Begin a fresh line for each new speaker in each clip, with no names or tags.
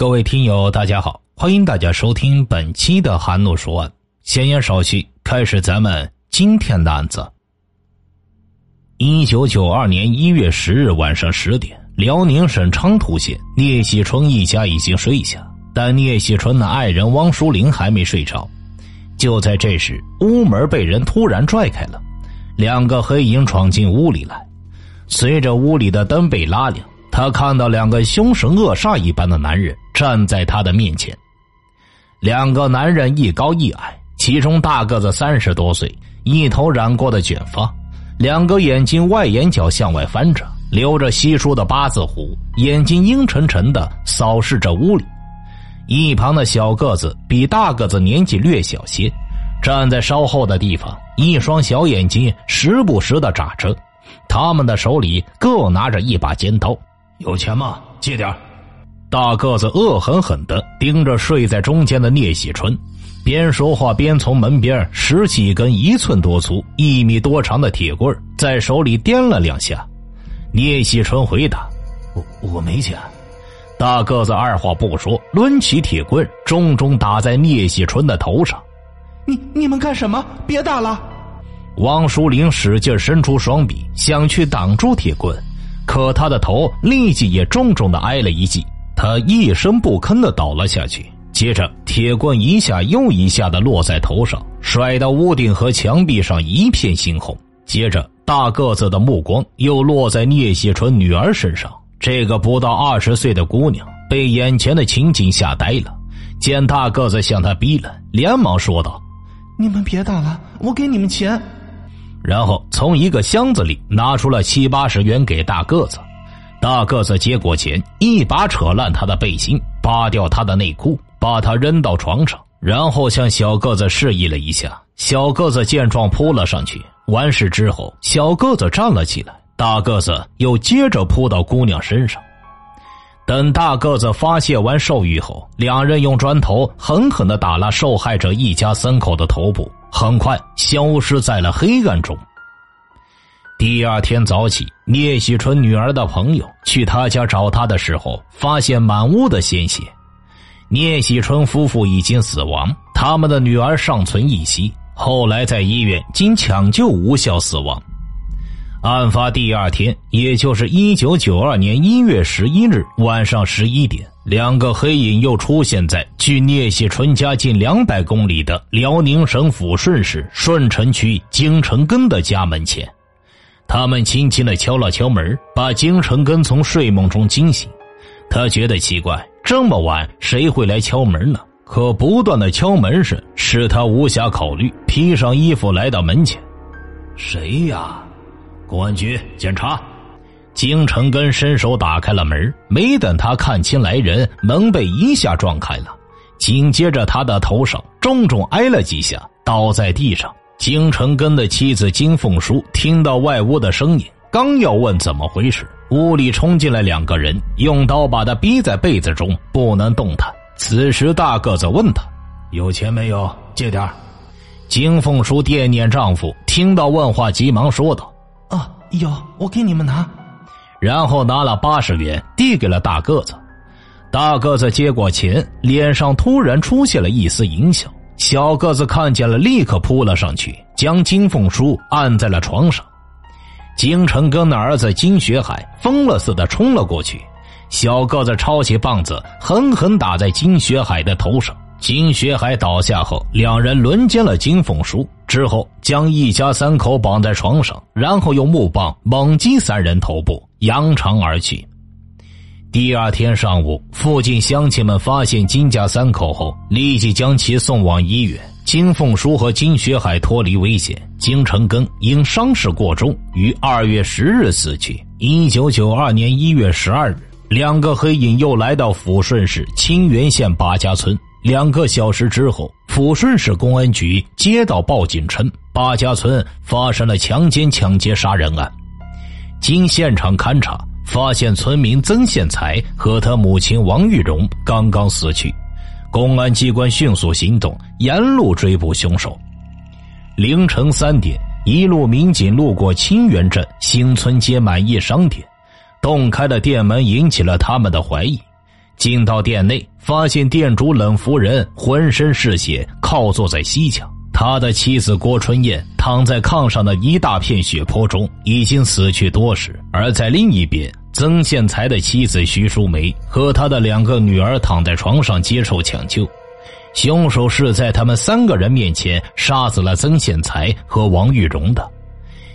各位听友，大家好，欢迎大家收听本期的《韩露说案》。闲言少叙，开始咱们今天的案子。一九九二年一月十日晚上十点，辽宁省昌图县聂喜春一家已经睡下，但聂喜春的爱人汪淑玲还没睡着。就在这时，屋门被人突然拽开了，两个黑影闯进屋里来。随着屋里的灯被拉亮，他看到两个凶神恶煞一般的男人站在他的面前。两个男人一高一矮，其中大个子三十多岁，一头染过的卷发。两个眼睛外眼角向外翻着，留着稀疏的八字胡，眼睛阴沉沉的扫视着屋里。一旁的小个子比大个子年纪略小些，站在稍后的地方，一双小眼睛时不时的眨着。他们的手里各拿着一把尖刀。
有钱吗？借点
大个子恶狠狠的盯着睡在中间的聂喜春。边说话边从门边拾起一根一寸多粗、一米多长的铁棍在手里掂了两下。聂喜春回答：“
我我没钱。”
大个子二话不说，抡起铁棍，重重打在聂喜春的头上。
“你你们干什么？别打了！”
王淑玲使劲伸出双臂，想去挡住铁棍，可他的头立即也重重的挨了一记，他一声不吭的倒了下去。接着，铁棍一下又一下的落在头上，甩到屋顶和墙壁上一片猩红。接着，大个子的目光又落在聂喜春女儿身上。这个不到二十岁的姑娘被眼前的情景吓呆了，见大个子向她逼了，连忙说道：“
你们别打了，我给你们钱。”
然后从一个箱子里拿出了七八十元给大个子。大个子接过钱，一把扯烂他的背心，扒掉他的内裤。把他扔到床上，然后向小个子示意了一下。小个子见状扑了上去。完事之后，小个子站了起来，大个子又接着扑到姑娘身上。等大个子发泄完兽欲后，两人用砖头狠狠的打了受害者一家三口的头部，很快消失在了黑暗中。第二天早起，聂喜春女儿的朋友去他家找他的时候，发现满屋的鲜血。聂喜春夫妇已经死亡，他们的女儿尚存一息，后来在医院经抢救无效死亡。案发第二天，也就是一九九二年一月十一日晚上十一点，两个黑影又出现在距聂喜春家近两百公里的辽宁省抚顺市顺城区京城根的家门前。他们轻轻的敲了敲门，把京城根从睡梦中惊醒。他觉得奇怪。这么晚，谁会来敲门呢？可不断的敲门声使他无暇考虑，披上衣服来到门前。
谁呀？公安局检查。
金成根伸手打开了门，没等他看清来人，门被一下撞开了，紧接着他的头上重重挨了几下，倒在地上。金成根的妻子金凤书听到外屋的声音，刚要问怎么回事。屋里冲进来两个人，用刀把他逼在被子中，不能动弹。此时，大个子问他：“
有钱没有？借点
金凤书惦念丈夫，听到问话，急忙说道：“
啊，有，我给你们拿。”
然后拿了八十元递给了大个子。大个子接过钱，脸上突然出现了一丝淫笑。小个子看见了，立刻扑了上去，将金凤书按在了床上。金成根的儿子金学海疯了似的冲了过去，小个子抄起棒子狠狠打在金学海的头上。金学海倒下后，两人轮奸了金凤书，之后将一家三口绑在床上，然后用木棒猛击三人头部，扬长而去。第二天上午，附近乡亲们发现金家三口后，立即将其送往医院。金凤书和金学海脱离危险，金成根因伤势过重，于二月十日死去。一九九二年一月十二日，两个黑影又来到抚顺市清源县八家村。两个小时之后，抚顺市公安局接到报警称，八家村发生了强奸、抢劫、杀人案。经现场勘查，发现村民曾宪才和他母亲王玉荣刚刚死去。公安机关迅速行动，沿路追捕凶手。凌晨三点，一路民警路过清源镇新村街满意商店，洞开的店门引起了他们的怀疑。进到店内，发现店主冷夫人浑身是血，靠坐在西墙。他的妻子郭春燕躺在炕上的一大片血泊中，已经死去多时。而在另一边，曾宪才的妻子徐淑梅和他的两个女儿躺在床上接受抢救。凶手是在他们三个人面前杀死了曾宪才和王玉荣的。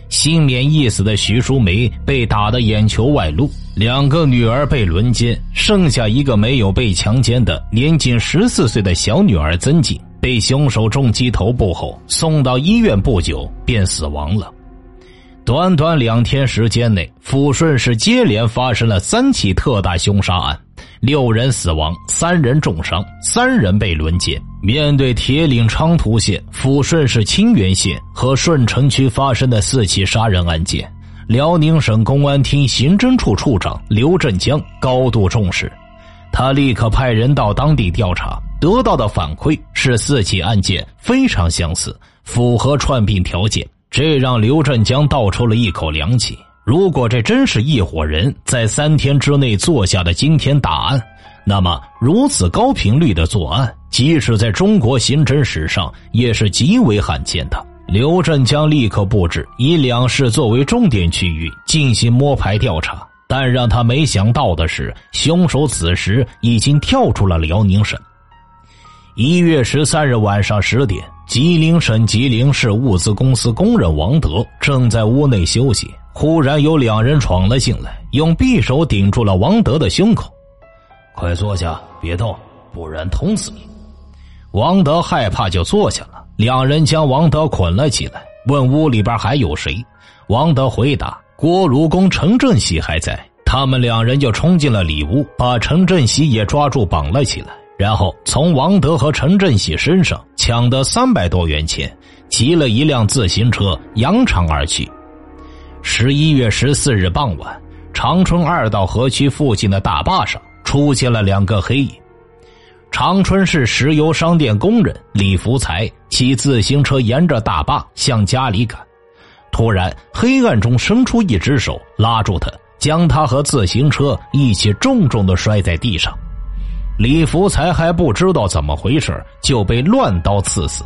幸免一死的徐淑梅被打得眼球外露，两个女儿被轮奸，剩下一个没有被强奸的年仅十四岁的小女儿曾静。被凶手重击头部后送到医院，不久便死亡了。短短两天时间内，抚顺市接连发生了三起特大凶杀案，六人死亡，三人重伤，三人被轮奸。面对铁岭昌图县、抚顺市清源县和顺城区发生的四起杀人案件，辽宁省公安厅刑侦处处长刘振江高度重视，他立刻派人到当地调查。得到的反馈是四起案件非常相似，符合串并条件，这让刘振江倒抽了一口凉气。如果这真是一伙人在三天之内做下的惊天大案，那么如此高频率的作案，即使在中国刑侦史上也是极为罕见的。刘振江立刻布置以两市作为重点区域进行摸排调查，但让他没想到的是，凶手此时已经跳出了辽宁省。一月十三日晚上十点，吉林省吉林市物资公司工人王德正在屋内休息，忽然有两人闯了进来，用匕首顶住了王德的胸口。
快坐下，别动，不然捅死你！
王德害怕，就坐下了。两人将王德捆了起来，问屋里边还有谁。王德回答：锅炉工陈振喜还在。他们两人就冲进了里屋，把陈振喜也抓住，绑了起来。然后从王德和陈振喜身上抢得三百多元钱，骑了一辆自行车扬长而去。十一月十四日傍晚，长春二道河区附近的大坝上出现了两个黑影。长春市石油商店工人李福才骑自行车沿着大坝向家里赶，突然黑暗中伸出一只手拉住他，将他和自行车一起重重的摔在地上。李福才还不知道怎么回事，就被乱刀刺死。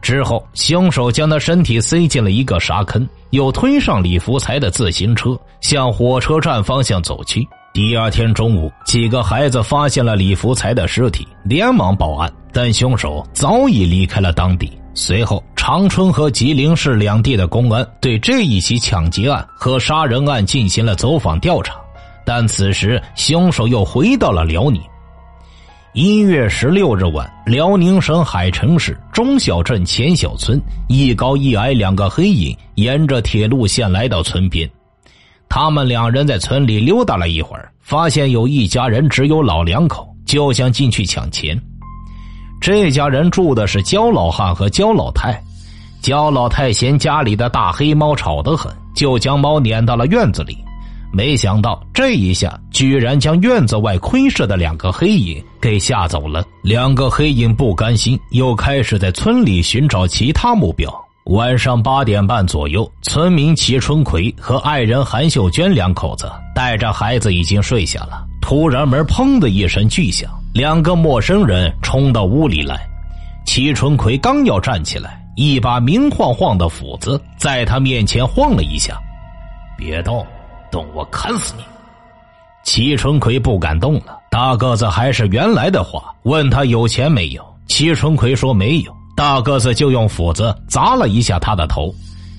之后，凶手将他身体塞进了一个沙坑，又推上李福才的自行车，向火车站方向走去。第二天中午，几个孩子发现了李福才的尸体，连忙报案，但凶手早已离开了当地。随后，长春和吉林市两地的公安对这一起抢劫案和杀人案进行了走访调查，但此时凶手又回到了辽宁。一月十六日晚，辽宁省海城市中小镇前小村，一高一矮两个黑影沿着铁路线来到村边。他们两人在村里溜达了一会儿，发现有一家人只有老两口，就想进去抢钱。这家人住的是焦老汉和焦老太。焦老太嫌家里的大黑猫吵得很，就将猫撵到了院子里。没想到这一下，居然将院子外窥视的两个黑影给吓走了。两个黑影不甘心，又开始在村里寻找其他目标。晚上八点半左右，村民齐春奎和爱人韩秀娟两口子带着孩子已经睡下了。突然，门砰的一声巨响，两个陌生人冲到屋里来。齐春奎刚要站起来，一把明晃晃的斧子在他面前晃了一下，
别动。动我砍死你！
齐春奎不敢动了。大个子还是原来的话，问他有钱没有。齐春奎说没有。大个子就用斧子砸了一下他的头。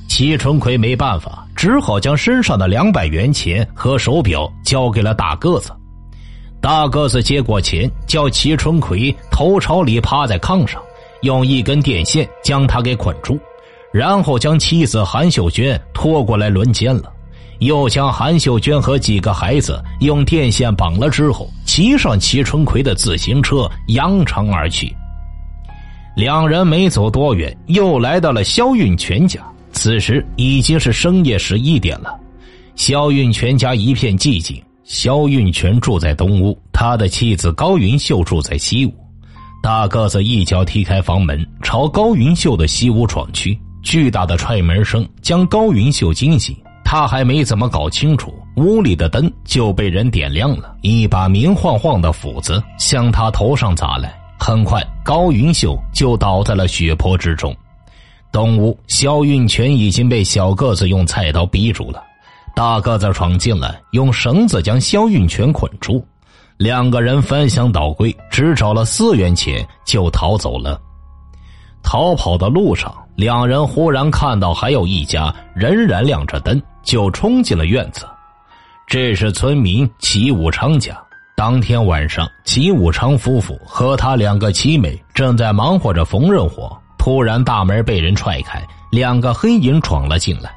齐春奎没办法，只好将身上的两百元钱和手表交给了大个子。大个子接过钱，叫齐春奎头朝里趴在炕上，用一根电线将他给捆住，然后将妻子韩秀娟拖过来轮奸了。又将韩秀娟和几个孩子用电线绑了之后，骑上齐春奎的自行车扬长而去。两人没走多远，又来到了肖运全家。此时已经是深夜十一点了，肖运全家一片寂静。肖运全住在东屋，他的妻子高云秀住在西屋。大个子一脚踢开房门，朝高云秀的西屋闯去。巨大的踹门声将高云秀惊醒。他还没怎么搞清楚，屋里的灯就被人点亮了，一把明晃晃的斧子向他头上砸来。很快，高云秀就倒在了血泊之中。东屋，肖运全已经被小个子用菜刀逼住了。大个子闯进来，用绳子将肖运全捆住。两个人翻箱倒柜，只找了四元钱就逃走了。逃跑的路上，两人忽然看到还有一家仍然亮着灯，就冲进了院子。这是村民齐武昌家。当天晚上，齐武昌夫妇和他两个妻妹正在忙活着缝纫活，突然大门被人踹开，两个黑影闯了进来，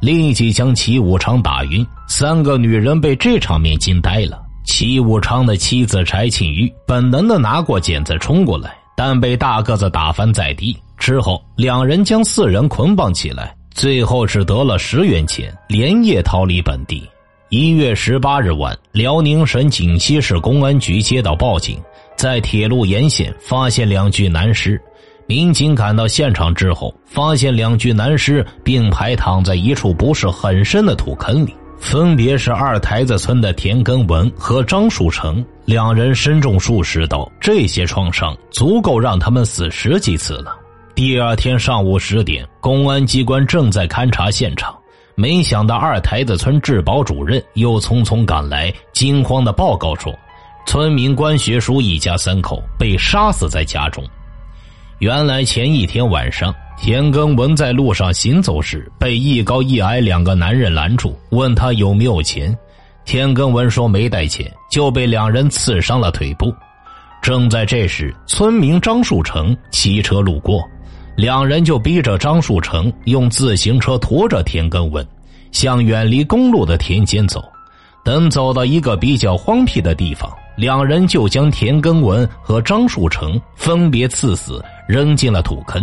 立即将齐武昌打晕。三个女人被这场面惊呆了。齐武昌的妻子柴庆玉本能的拿过剪子冲过来。但被大个子打翻在地之后，两人将四人捆绑起来，最后只得了十元钱，连夜逃离本地。一月十八日晚，辽宁省锦西市公安局接到报警，在铁路沿线发现两具男尸。民警赶到现场之后，发现两具男尸并排躺在一处不是很深的土坑里。分别是二台子村的田根文和张树成，两人身中数十刀，这些创伤足够让他们死十几次了。第二天上午十点，公安机关正在勘察现场，没想到二台子村治保主任又匆匆赶来，惊慌的报告说，村民关学书一家三口被杀死在家中。原来前一天晚上。田耕文在路上行走时，被一高一矮两个男人拦住，问他有没有钱。田耕文说没带钱，就被两人刺伤了腿部。正在这时，村民张树成骑车路过，两人就逼着张树成用自行车驮着田耕文，向远离公路的田间走。等走到一个比较荒僻的地方，两人就将田耕文和张树成分别刺死，扔进了土坑。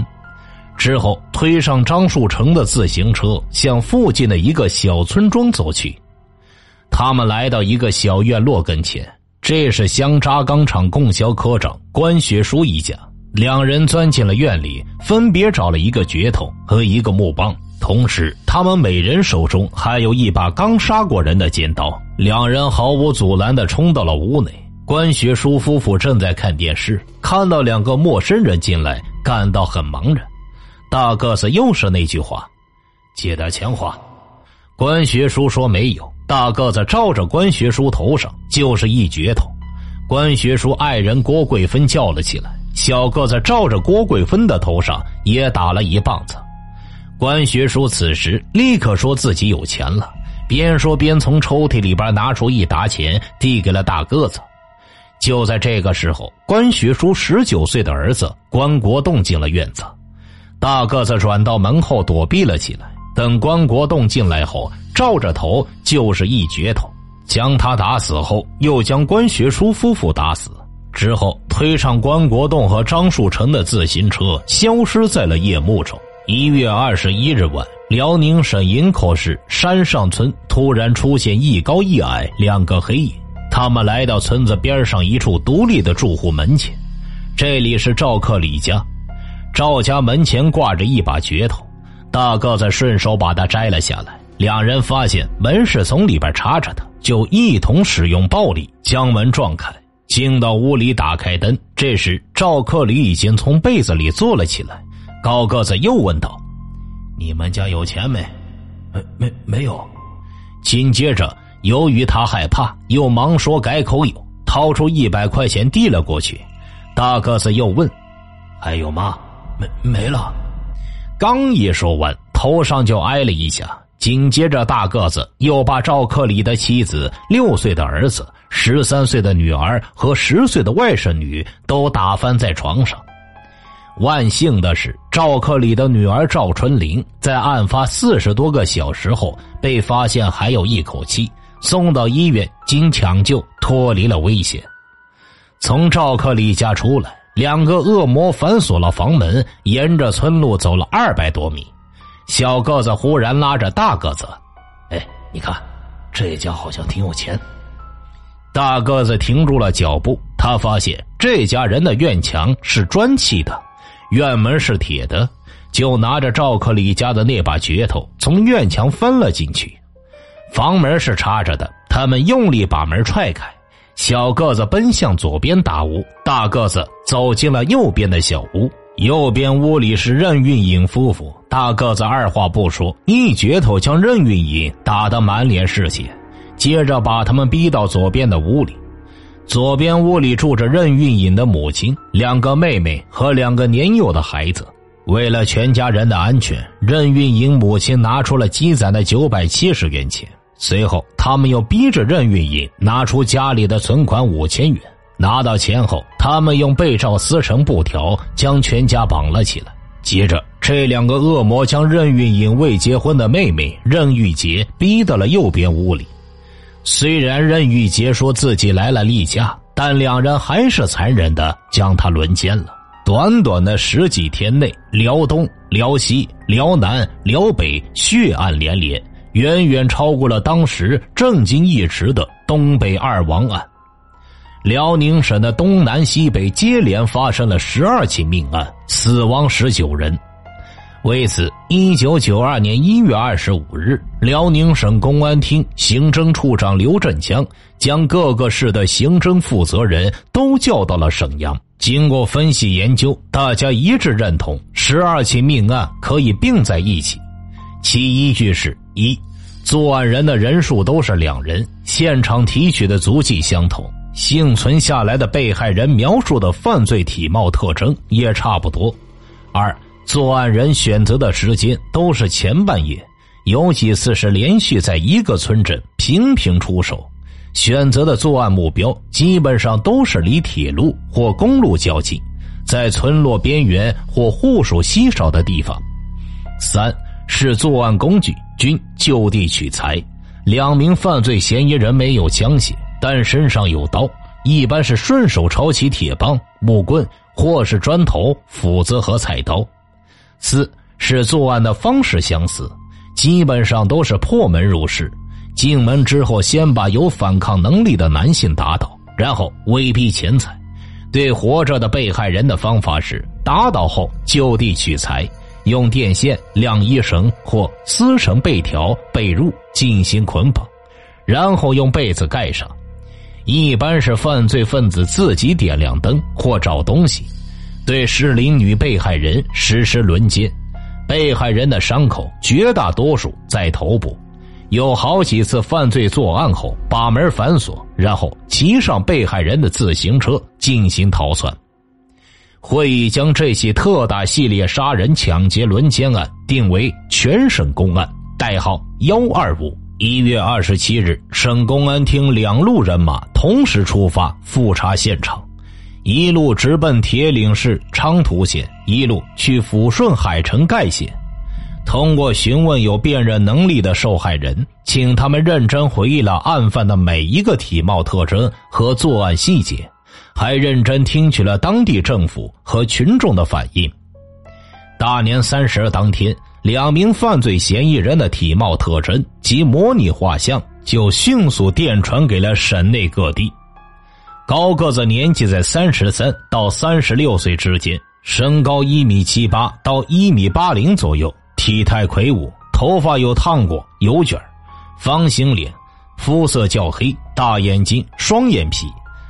之后，推上张树成的自行车，向附近的一个小村庄走去。他们来到一个小院落跟前，这是香渣钢厂供销科长关学书一家。两人钻进了院里，分别找了一个镢头和一个木棒，同时他们每人手中还有一把刚杀过人的尖刀。两人毫无阻拦的冲到了屋内。关学书夫妇正在看电视，看到两个陌生人进来，感到很茫然。大个子又是那句话：“借点钱花。”关学书说没有。大个子照着关学书头上就是一镢头。关学书爱人郭桂芬叫了起来。小个子照着郭桂芬的头上也打了一棒子。关学书此时立刻说自己有钱了，边说边从抽屉里边拿出一沓钱递给了大个子。就在这个时候，关学书十九岁的儿子关国栋进了院子。大个子转到门后躲避了起来。等关国栋进来后，照着头就是一镢头，将他打死后，又将关学书夫妇打死。之后推上关国栋和张树成的自行车，消失在了夜幕中。一月二十一日晚，辽宁省营口市山上村突然出现一高一矮两个黑影，他们来到村子边上一处独立的住户门前，这里是赵克礼家。赵家门前挂着一把镢头，大个子顺手把它摘了下来。两人发现门是从里边插着的，就一同使用暴力将门撞开，进到屋里打开灯。这时赵克礼已经从被子里坐了起来。高个子又问道：“你们家有钱没？”“
没没没有。”
紧接着，由于他害怕，又忙说改口有，掏出一百块钱递了过去。大个子又问：“
还有吗？”没没了，
刚一说完，头上就挨了一下。紧接着，大个子又把赵克礼的妻子、六岁的儿子、十三岁的女儿和十岁的外甥女都打翻在床上。万幸的是，赵克礼的女儿赵春玲在案发四十多个小时后被发现还有一口气，送到医院，经抢救脱离了危险。从赵克礼家出来。两个恶魔反锁了房门，沿着村路走了二百多米。小个子忽然拉着大个子：“
哎，你看，这家好像挺有钱。”
大个子停住了脚步，他发现这家人的院墙是砖砌的，院门是铁的，就拿着赵克礼家的那把镢头从院墙翻了进去。房门是插着的，他们用力把门踹开。小个子奔向左边大屋，大个子走进了右边的小屋。右边屋里是任运颖夫妇，大个子二话不说，一镢头将任运颖打得满脸是血，接着把他们逼到左边的屋里。左边屋里住着任运颖的母亲、两个妹妹和两个年幼的孩子。为了全家人的安全，任运颖母亲拿出了积攒的九百七十元钱。随后，他们又逼着任运营拿出家里的存款五千元。拿到钱后，他们用被罩撕成布条，将全家绑了起来。接着，这两个恶魔将任运营未结婚的妹妹任玉洁逼到了右边屋里。虽然任玉洁说自己来了例假，但两人还是残忍的将她轮奸了。短短的十几天内，辽东、辽西、辽南、辽北血案连连。远远超过了当时震惊一时的东北二王案。辽宁省的东南西北接连发生了十二起命案，死亡十九人。为此，一九九二年一月二十五日，辽宁省公安厅刑侦处长刘振江将各个市的刑侦负责人都叫到了沈阳。经过分析研究，大家一致认同十二起命案可以并在一起，其依据是。一，作案人的人数都是两人，现场提取的足迹相同，幸存下来的被害人描述的犯罪体貌特征也差不多。二，作案人选择的时间都是前半夜，有几次是连续在一个村镇频频出手，选择的作案目标基本上都是离铁路或公路较近，在村落边缘或户数稀少的地方。三是作案工具。均就地取材，两名犯罪嫌疑人没有枪械，但身上有刀，一般是顺手抄起铁棒、木棍，或是砖头、斧子和菜刀。四是作案的方式相似，基本上都是破门入室，进门之后先把有反抗能力的男性打倒，然后威逼钱财。对活着的被害人的方法是打倒后就地取材。用电线、晾衣绳或撕绳被条、被褥进行捆绑，然后用被子盖上。一般是犯罪分子自己点亮灯或找东西，对适龄女被害人实施轮奸。被害人的伤口绝大多数在头部，有好几次犯罪作案后把门反锁，然后骑上被害人的自行车进行逃窜。会议将这起特大系列杀人、抢劫、轮奸案定为全省公案，代号幺二五。一月二十七日，省公安厅两路人马同时出发复查现场，一路直奔铁岭市昌图县，一路去抚顺海城盖县。通过询问有辨认能力的受害人，请他们认真回忆了案犯的每一个体貌特征和作案细节。还认真听取了当地政府和群众的反应。大年三十当天，两名犯罪嫌疑人的体貌特征及模拟画像就迅速电传给了省内各地。高个子年纪在三十三到三十六岁之间，身高一米七八到一米八零左右，体态魁梧，头发有烫过有卷方形脸，肤色较黑，大眼睛，双眼皮。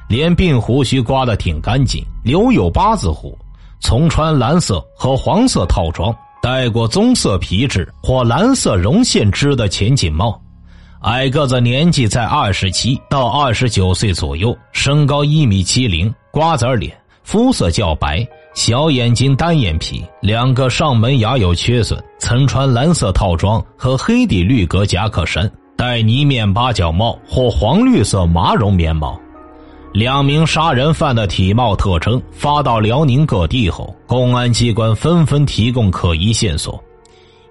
连鬓胡须刮得挺干净，留有八字胡，从穿蓝色和黄色套装，戴过棕色皮质或蓝色绒线织的前颈帽，矮个子，年纪在二十七到二十九岁左右，身高一米七零，瓜子脸，肤色较白，小眼睛，单眼皮，两个上门牙有缺损，曾穿蓝色套装和黑底绿格夹克衫，戴呢面八角帽或黄绿色麻绒棉帽。两名杀人犯的体貌特征发到辽宁各地后，公安机关纷纷提供可疑线索。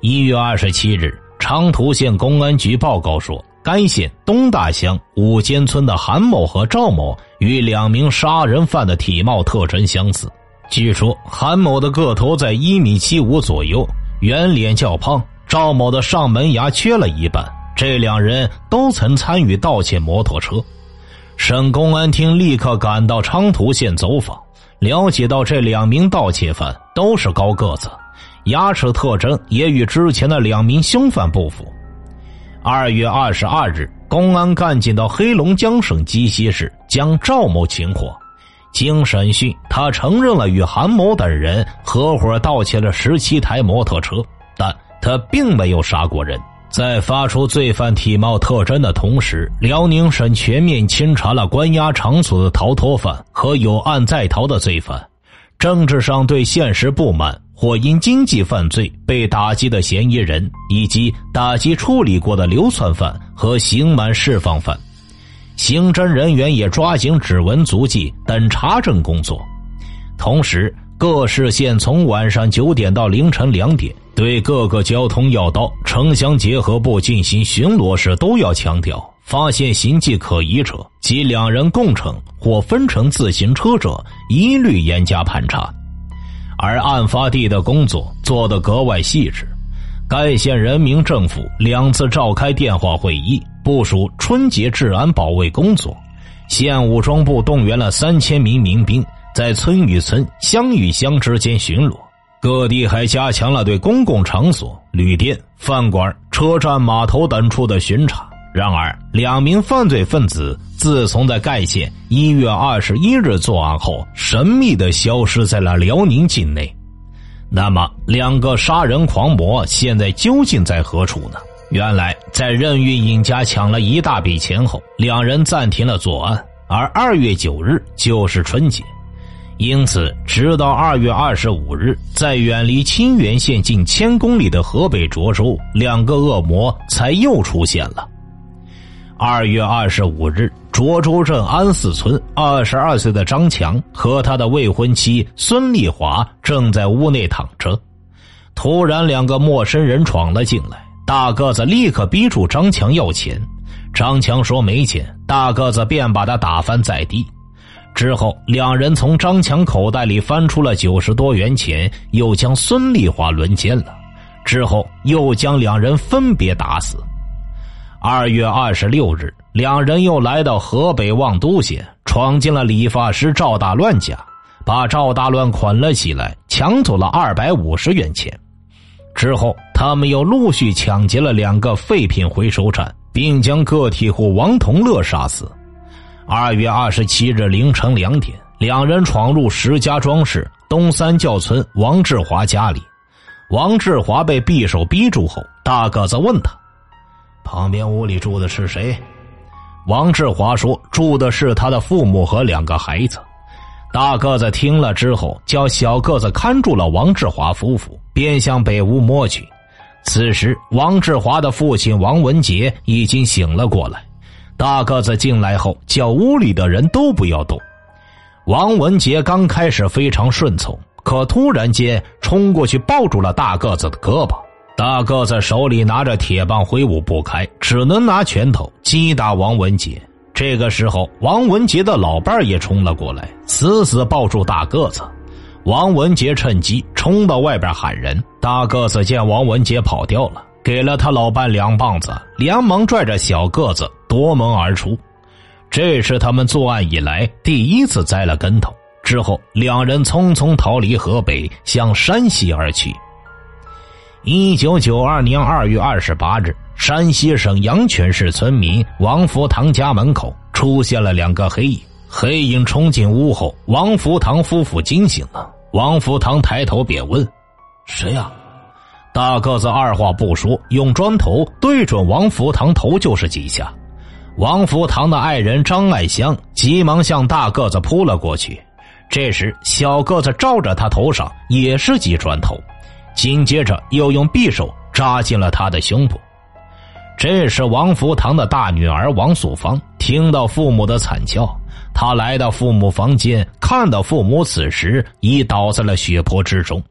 一月二十七日，昌图县公安局报告说，该县东大乡五间村的韩某和赵某与两名杀人犯的体貌特征相似。据说，韩某的个头在一米七五左右，圆脸较胖；赵某的上门牙缺了一半。这两人都曾参与盗窃摩托车。省公安厅立刻赶到昌图县走访，了解到这两名盗窃犯都是高个子，牙齿特征也与之前的两名凶犯不符。二月二十二日，公安干警到黑龙江省鸡西市将赵某擒获。经审讯，他承认了与韩某等人合伙盗窃了十七台摩托车，但他并没有杀过人。在发出罪犯体貌特征的同时，辽宁省全面清查了关押场所的逃脱犯和有案在逃的罪犯，政治上对现实不满或因经济犯罪被打击的嫌疑人，以及打击处理过的流窜犯和刑满释放犯。刑侦人员也抓紧指纹、足迹等查证工作，同时各市县从晚上九点到凌晨两点，对各个交通要道、城乡结合部进行巡逻时，都要强调：发现形迹可疑者及两人共乘或分乘自行车者，一律严加盘查。而案发地的工作做得格外细致，该县人民政府两次召开电话会议。部署春节治安保卫工作，县武装部动员了三千名民兵，在村与村、乡与乡之间巡逻。各地还加强了对公共场所、旅店、饭馆、车站、码头等处的巡查。然而，两名犯罪分子自从在盖县一月二十一日作案后，神秘的消失在了辽宁境内。那么，两个杀人狂魔现在究竟在何处呢？原来，在任运营家抢了一大笔钱后，两人暂停了作案。而二月九日就是春节，因此，直到二月二十五日，在远离清源县近千公里的河北涿州，两个恶魔才又出现了。二月二十五日，涿州镇安寺村二十二岁的张强和他的未婚妻孙丽华正在屋内躺着，突然，两个陌生人闯了进来。大个子立刻逼住张强要钱，张强说没钱，大个子便把他打翻在地。之后，两人从张强口袋里翻出了九十多元钱，又将孙丽华轮奸了。之后，又将两人分别打死。二月二十六日，两人又来到河北望都县，闯进了理发师赵大乱家，把赵大乱捆了起来，抢走了二百五十元钱。之后，他们又陆续抢劫了两个废品回收站，并将个体户王同乐杀死。二月二十七日凌晨两点，两人闯入石家庄市东三教村王志华家里。王志华被匕首逼住后，大个子问他：“
旁边屋里住的是谁？”
王志华说：“住的是他的父母和两个孩子。”大个子听了之后，叫小个子看住了王志华夫妇，便向北屋摸去。此时，王志华的父亲王文杰已经醒了过来。大个子进来后，叫屋里的人都不要动。王文杰刚开始非常顺从，可突然间冲过去抱住了大个子的胳膊。大个子手里拿着铁棒挥舞不开，只能拿拳头击打王文杰。这个时候，王文杰的老伴也冲了过来，死死抱住大个子。王文杰趁机冲到外边喊人。大个子见王文杰跑掉了，给了他老伴两棒子，连忙拽着小个子夺门而出。这是他们作案以来第一次栽了跟头。之后，两人匆匆逃离河北，向山西而去。一九九二年二月二十八日。山西省阳泉市村民王福堂家门口出现了两个黑影，黑影冲进屋后，王福堂夫妇惊醒了。王福堂抬头便问：“
谁呀？”
大个子二话不说，用砖头对准王福堂头就是几下。王福堂的爱人张爱香急忙向大个子扑了过去，这时小个子照着他头上也是几砖头，紧接着又用匕首扎进了他的胸部。这是王福堂的大女儿王素芳，听到父母的惨叫，她来到父母房间，看到父母此时已倒在了血泊之中，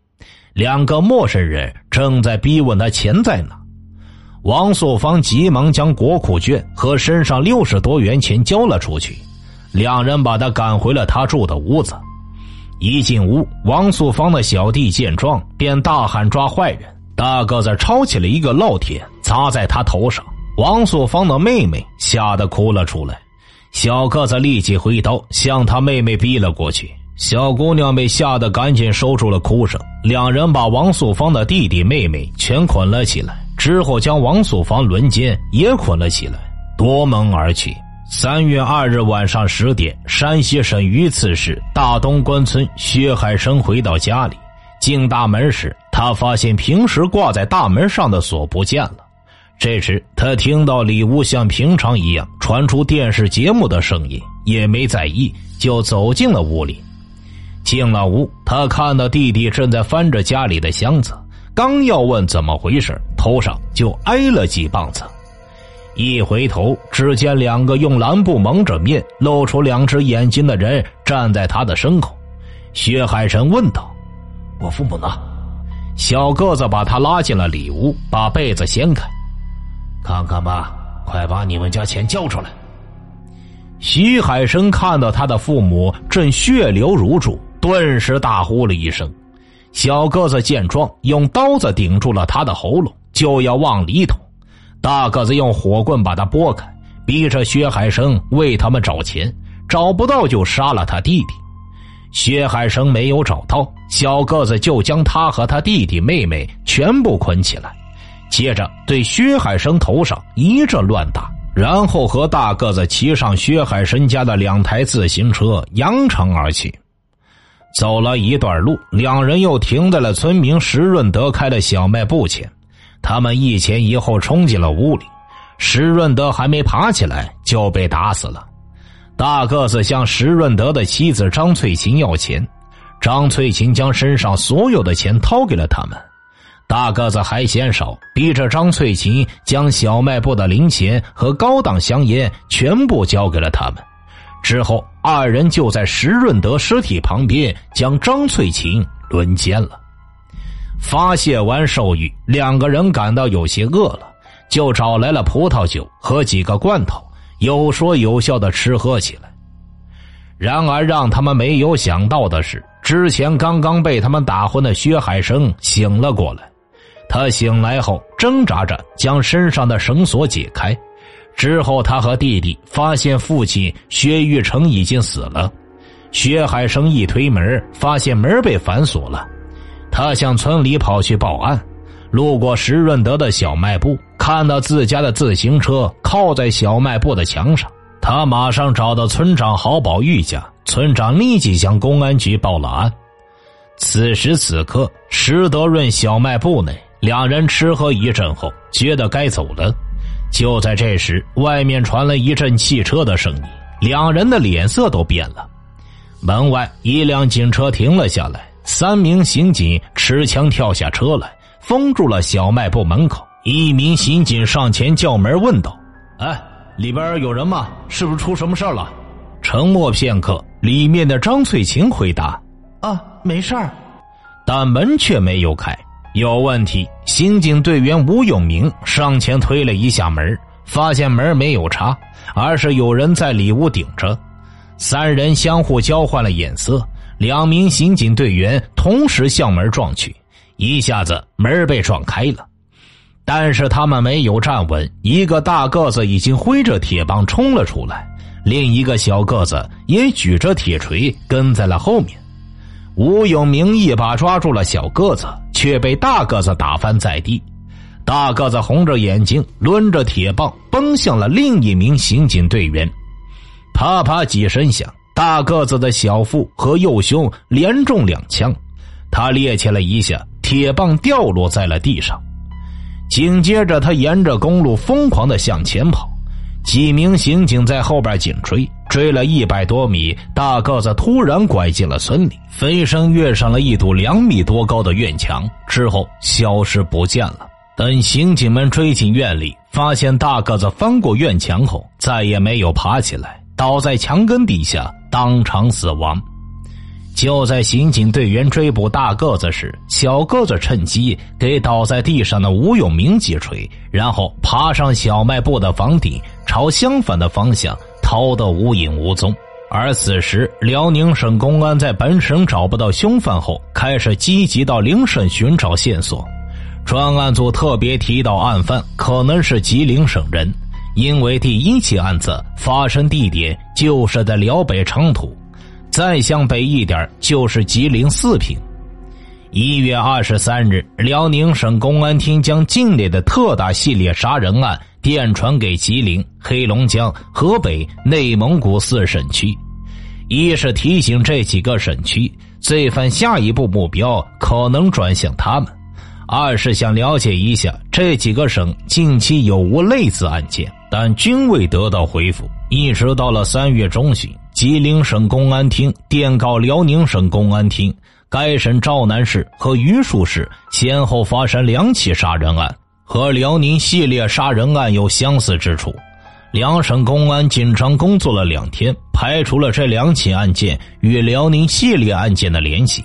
两个陌生人正在逼问他钱在哪。王素芳急忙将国库券和身上六十多元钱交了出去，两人把他赶回了他住的屋子。一进屋，王素芳的小弟见状便大喊抓坏人。大个子抄起了一个烙铁，砸在他头上。王素芳的妹妹吓得哭了出来。小个子立即挥刀向他妹妹逼了过去。小姑娘被吓得赶紧收住了哭声。两人把王素芳的弟弟妹妹全捆了起来，之后将王素芳轮奸也捆了起来，夺门而去。三月二日晚上十点，山西省榆次市大东关村薛海生回到家里，进大门时，他发现平时挂在大门上的锁不见了。这时，他听到里屋像平常一样传出电视节目的声音，也没在意，就走进了屋里。进了屋，他看到弟弟正在翻着家里的箱子，刚要问怎么回事，头上就挨了几棒子。一回头，只见两个用蓝布蒙着面、露出两只眼睛的人站在他的身后。薛海神问道：“
我父母呢？”
小个子把他拉进了里屋，把被子掀开。
看看吧，快把你们家钱交出来！
徐海生看到他的父母正血流如注，顿时大呼了一声。小个子见状，用刀子顶住了他的喉咙，就要往里捅。大个子用火棍把他拨开，逼着薛海生为他们找钱，找不到就杀了他弟弟。薛海生没有找到，小个子就将他和他弟弟妹妹全部捆起来。接着对薛海生头上一阵乱打，然后和大个子骑上薛海生家的两台自行车扬长而去。走了一段路，两人又停在了村民石润德开的小卖部前。他们一前一后冲进了屋里，石润德还没爬起来就被打死了。大个子向石润德的妻子张翠琴要钱，张翠琴将身上所有的钱掏给了他们。大个子还嫌少，逼着张翠琴将小卖部的零钱和高档香烟全部交给了他们。之后，二人就在石润德尸体旁边将张翠琴轮奸了。发泄完兽欲，两个人感到有些饿了，就找来了葡萄酒和几个罐头，有说有笑的吃喝起来。然而，让他们没有想到的是，之前刚刚被他们打昏的薛海生醒了过来。他醒来后，挣扎着将身上的绳索解开。之后，他和弟弟发现父亲薛玉成已经死了。薛海生一推门，发现门被反锁了。他向村里跑去报案。路过石润德的小卖部，看到自家的自行车靠在小卖部的墙上，他马上找到村长郝宝玉家。村长立即向公安局报了案。此时此刻，石德润小卖部内。两人吃喝一阵后，觉得该走了。就在这时，外面传来一阵汽车的声音，两人的脸色都变了。门外一辆警车停了下来，三名刑警持枪跳下车来，封住了小卖部门口。一名刑警上前叫门，问道：“
哎，里边有人吗？是不是出什么事了？”
沉默片刻，里面的张翠琴回答：“
啊，没事儿。”
但门却没有开。有问题！刑警队员吴永明上前推了一下门，发现门没有插，而是有人在里屋顶着。三人相互交换了眼色，两名刑警队员同时向门撞去，一下子门被撞开了。但是他们没有站稳，一个大个子已经挥着铁棒冲了出来，另一个小个子也举着铁锤跟在了后面。吴永明一把抓住了小个子。却被大个子打翻在地，大个子红着眼睛，抡着铁棒奔向了另一名刑警队员。啪啪几声响，大个子的小腹和右胸连中两枪，他趔趄了一下，铁棒掉落在了地上。紧接着，他沿着公路疯狂的向前跑。几名刑警在后边紧追，追了一百多米，大个子突然拐进了村里，飞身跃上了一堵两米多高的院墙，之后消失不见了。等刑警们追进院里，发现大个子翻过院墙后，再也没有爬起来，倒在墙根底下，当场死亡。就在刑警队员追捕大个子时，小个子趁机给倒在地上的吴永明几锤，然后爬上小卖部的房顶，朝相反的方向逃得无影无踪。而此时，辽宁省公安在本省找不到凶犯后，开始积极到邻省寻找线索。专案组特别提到，案犯可能是吉林省人，因为第一起案子发生地点就是在辽北长土。再向北一点就是吉林四平。一月二十三日，辽宁省公安厅将境内的特大系列杀人案电传给吉林、黑龙江、河北、内蒙古四省区，一是提醒这几个省区罪犯下一步目标可能转向他们；二是想了解一下这几个省近期有无类似案件，但均未得到回复。一直到了三月中旬，吉林省公安厅电告辽宁省公安厅。该省赵南市和榆树市先后发生两起杀人案，和辽宁系列杀人案有相似之处。两省公安紧张工作了两天，排除了这两起案件与辽宁系列案件的联系。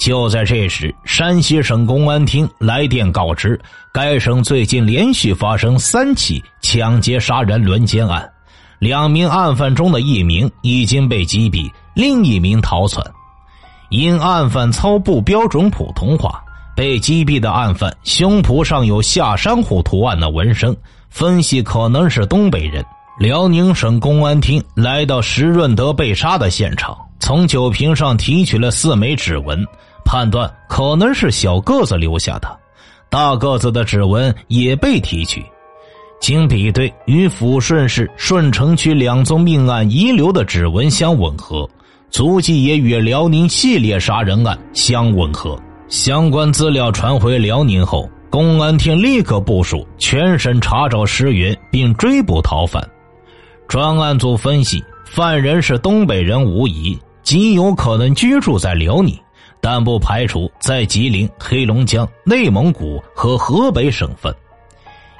就在这时，山西省公安厅来电告知，该省最近连续发生三起抢劫杀人轮奸案，两名案犯中的一名已经被击毙，另一名逃窜。因案犯操不标准普通话，被击毙的案犯胸脯上有下山虎图案的纹身，分析可能是东北人。辽宁省公安厅来到石润德被杀的现场，从酒瓶上提取了四枚指纹，判断可能是小个子留下的，大个子的指纹也被提取，经比对与抚顺市顺城区两宗命案遗留的指纹相吻合。足迹也与辽宁系列杀人案相吻合。相关资料传回辽宁后，公安厅立刻部署全省查找尸源，并追捕逃犯。专案组分析，犯人是东北人无疑，极有可能居住在辽宁，但不排除在吉林、黑龙江、内蒙古和河北省份，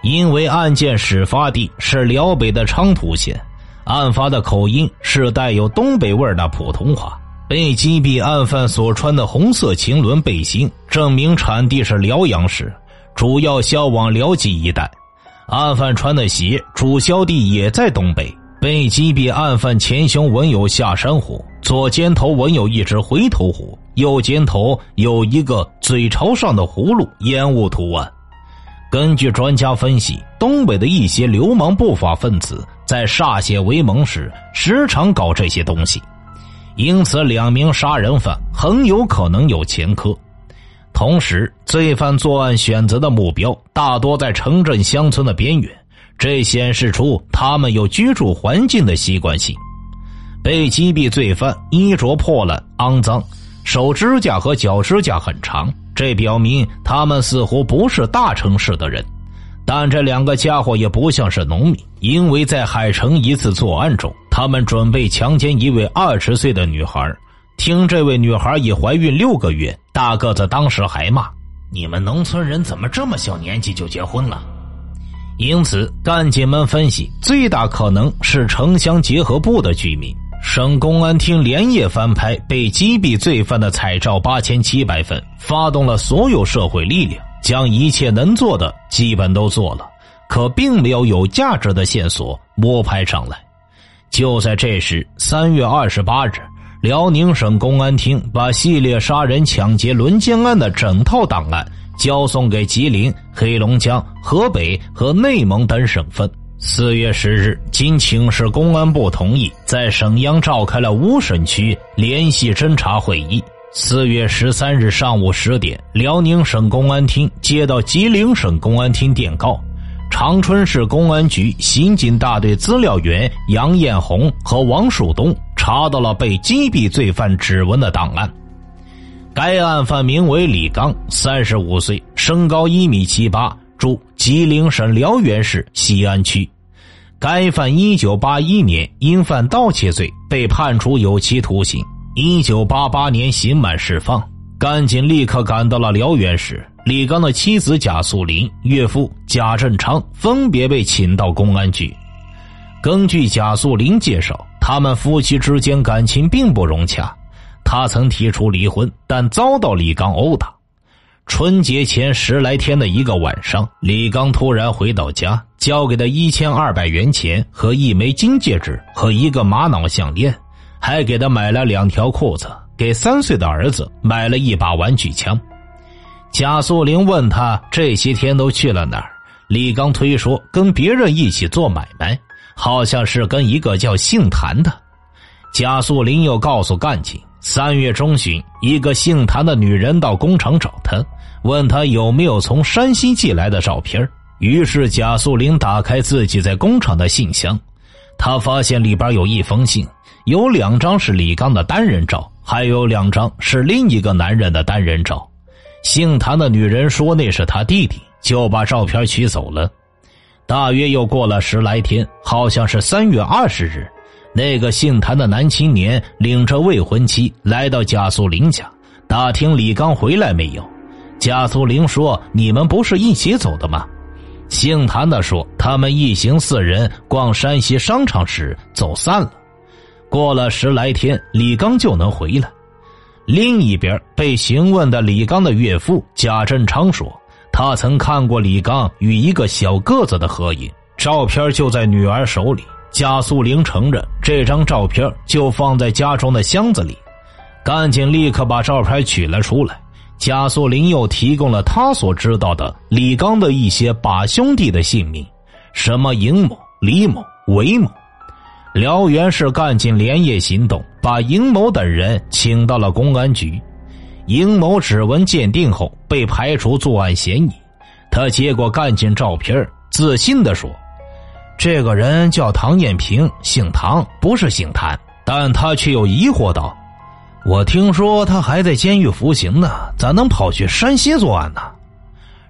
因为案件始发地是辽北的昌图县。案发的口音是带有东北味的普通话。被击毙案犯所穿的红色晴纶背心证明产地是辽阳市，主要销往辽吉一带。案犯穿的鞋主销地也在东北。被击毙案犯前胸纹有下山虎，左肩头纹有一只回头虎，右肩头有一个嘴朝上的葫芦烟雾图案。根据专家分析，东北的一些流氓不法分子。在歃血为盟时，时常搞这些东西，因此两名杀人犯很有可能有前科。同时，罪犯作案选择的目标大多在城镇乡村的边缘，这显示出他们有居住环境的习惯性。被击毙罪犯衣着破烂、肮脏，手指甲和脚指甲很长，这表明他们似乎不是大城市的人。但这两个家伙也不像是农民，因为在海城一次作案中，他们准备强奸一位二十岁的女孩。听这位女孩已怀孕六个月，大个子当时还骂：“
你们农村人怎么这么小年纪就结婚了？”
因此，干警们分析，最大可能是城乡结合部的居民。省公安厅连夜翻拍被击毙罪犯的彩照八千七百份，发动了所有社会力量。将一切能做的基本都做了，可并没有有价值的线索摸排上来。就在这时，三月二十八日，辽宁省公安厅把系列杀人、抢劫、轮奸案的整套档案交送给吉林、黑龙江、河北和内蒙等省份。四月十日，经请示公安部同意，在沈阳召开了五省区联系侦查会议。四月十三日上午十点，辽宁省公安厅接到吉林省公安厅电告，长春市公安局刑警大队资料员杨艳红和王树东查到了被击毙罪犯指纹的档案。该案犯名为李刚，三十五岁，身高一米七八，住吉林省辽源市西安区。该犯一九八一年因犯盗窃罪被判处有期徒刑。一九八八年刑满释放，干警立刻赶到了辽源市。李刚的妻子贾素林、岳父贾振昌分别被请到公安局。根据贾素林介绍，他们夫妻之间感情并不融洽，他曾提出离婚，但遭到李刚殴打。春节前十来天的一个晚上，李刚突然回到家，交给他一千二百元钱和一枚金戒指和一个玛瑙项链。还给他买了两条裤子，给三岁的儿子买了一把玩具枪。贾素玲问他这些天都去了哪儿，李刚推说跟别人一起做买卖，好像是跟一个叫姓谭的。贾素玲又告诉干警，三月中旬，一个姓谭的女人到工厂找他，问他有没有从山西寄来的照片。于是贾素玲打开自己在工厂的信箱，他发现里边有一封信，有两张是李刚的单人照，还有两张是另一个男人的单人照。姓谭的女人说那是他弟弟，就把照片取走了。大约又过了十来天，好像是三月二十日，那个姓谭的男青年领着未婚妻来到贾素林家，打听李刚回来没有。贾素林说：“你们不是一起走的吗？”姓谭的说：“他们一行四人逛山西商场时走散了，过了十来天，李刚就能回来。”另一边被询问的李刚的岳父贾振昌说。他曾看过李刚与一个小个子的合影，照片就在女儿手里。贾素玲承认，这张照片就放在家中的箱子里。干警立刻把照片取了出来。贾素玲又提供了他所知道的李刚的一些把兄弟的姓名，什么尹某、李某、韦某。辽源市干警连夜行动，把尹某等人请到了公安局。尹某指纹鉴定后被排除作案嫌疑，他接过干警照片，自信的说：“这个人叫唐艳平，姓唐，不是姓谭。”但他却又疑惑道：“我听说他还在监狱服刑呢，咋能跑去山西作案呢？”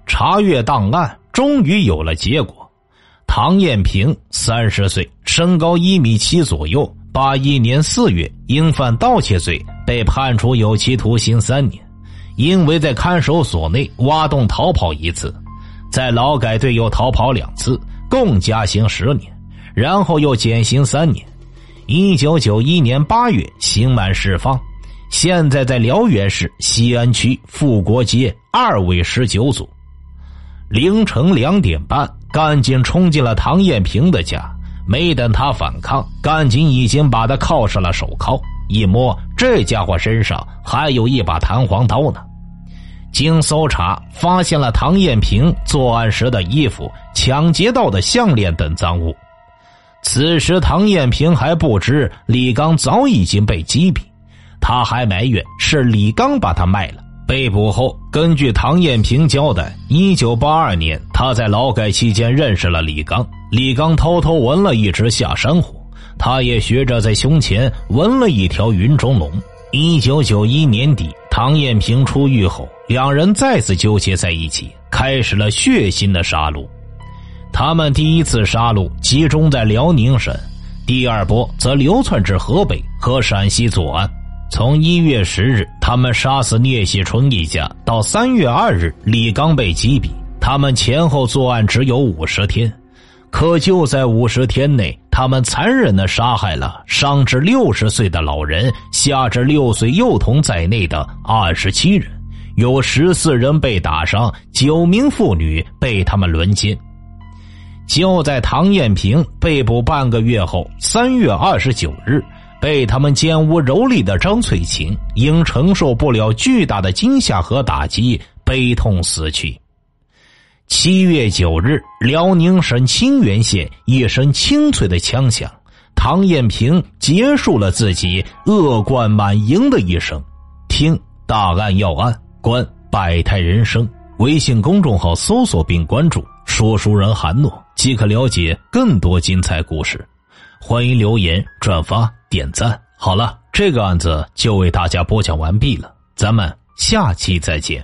查阅档案，终于有了结果：唐艳平三十岁，身高一米七左右，八一年四月因犯盗窃罪。被判处有期徒刑三年，因为在看守所内挖洞逃跑一次，在劳改队又逃跑两次，共加刑十年，然后又减刑三年。一九九一年八月刑满释放，现在在辽源市西安区富国街二委十九组。凌晨两点半，干警冲进了唐艳平的家，没等他反抗，干警已经把他铐上了手铐。一摸，这家伙身上还有一把弹簧刀呢。经搜查，发现了唐艳平作案时的衣服、抢劫到的项链等赃物。此时，唐艳平还不知李刚早已经被击毙，他还埋怨是李刚把他卖了。被捕后，根据唐艳平交代，一九八二年他在劳改期间认识了李刚，李刚偷偷纹了一只下山虎。他也学着在胸前纹了一条云中龙。一九九一年底，唐艳平出狱后，两人再次纠结在一起，开始了血腥的杀戮。他们第一次杀戮集中在辽宁省，第二波则流窜至河北和陕西作案。从一月十日他们杀死聂喜春一家，到三月二日李刚被击毙，他们前后作案只有五十天。可就在五十天内，他们残忍的杀害了上至六十岁的老人，下至六岁幼童在内的二十七人，有十四人被打伤，九名妇女被他们轮奸。就在唐艳平被捕半个月后，三月二十九日，被他们奸污蹂躏的张翠琴因承受不了巨大的惊吓和打击，悲痛死去。七月九日，辽宁省清原县一声清脆的枪响，唐艳平结束了自己恶贯满盈的一生。听大案要案，观百态人生。微信公众号搜索并关注“说书人韩诺”，即可了解更多精彩故事。欢迎留言、转发、点赞。好了，这个案子就为大家播讲完毕了，咱们下期再见。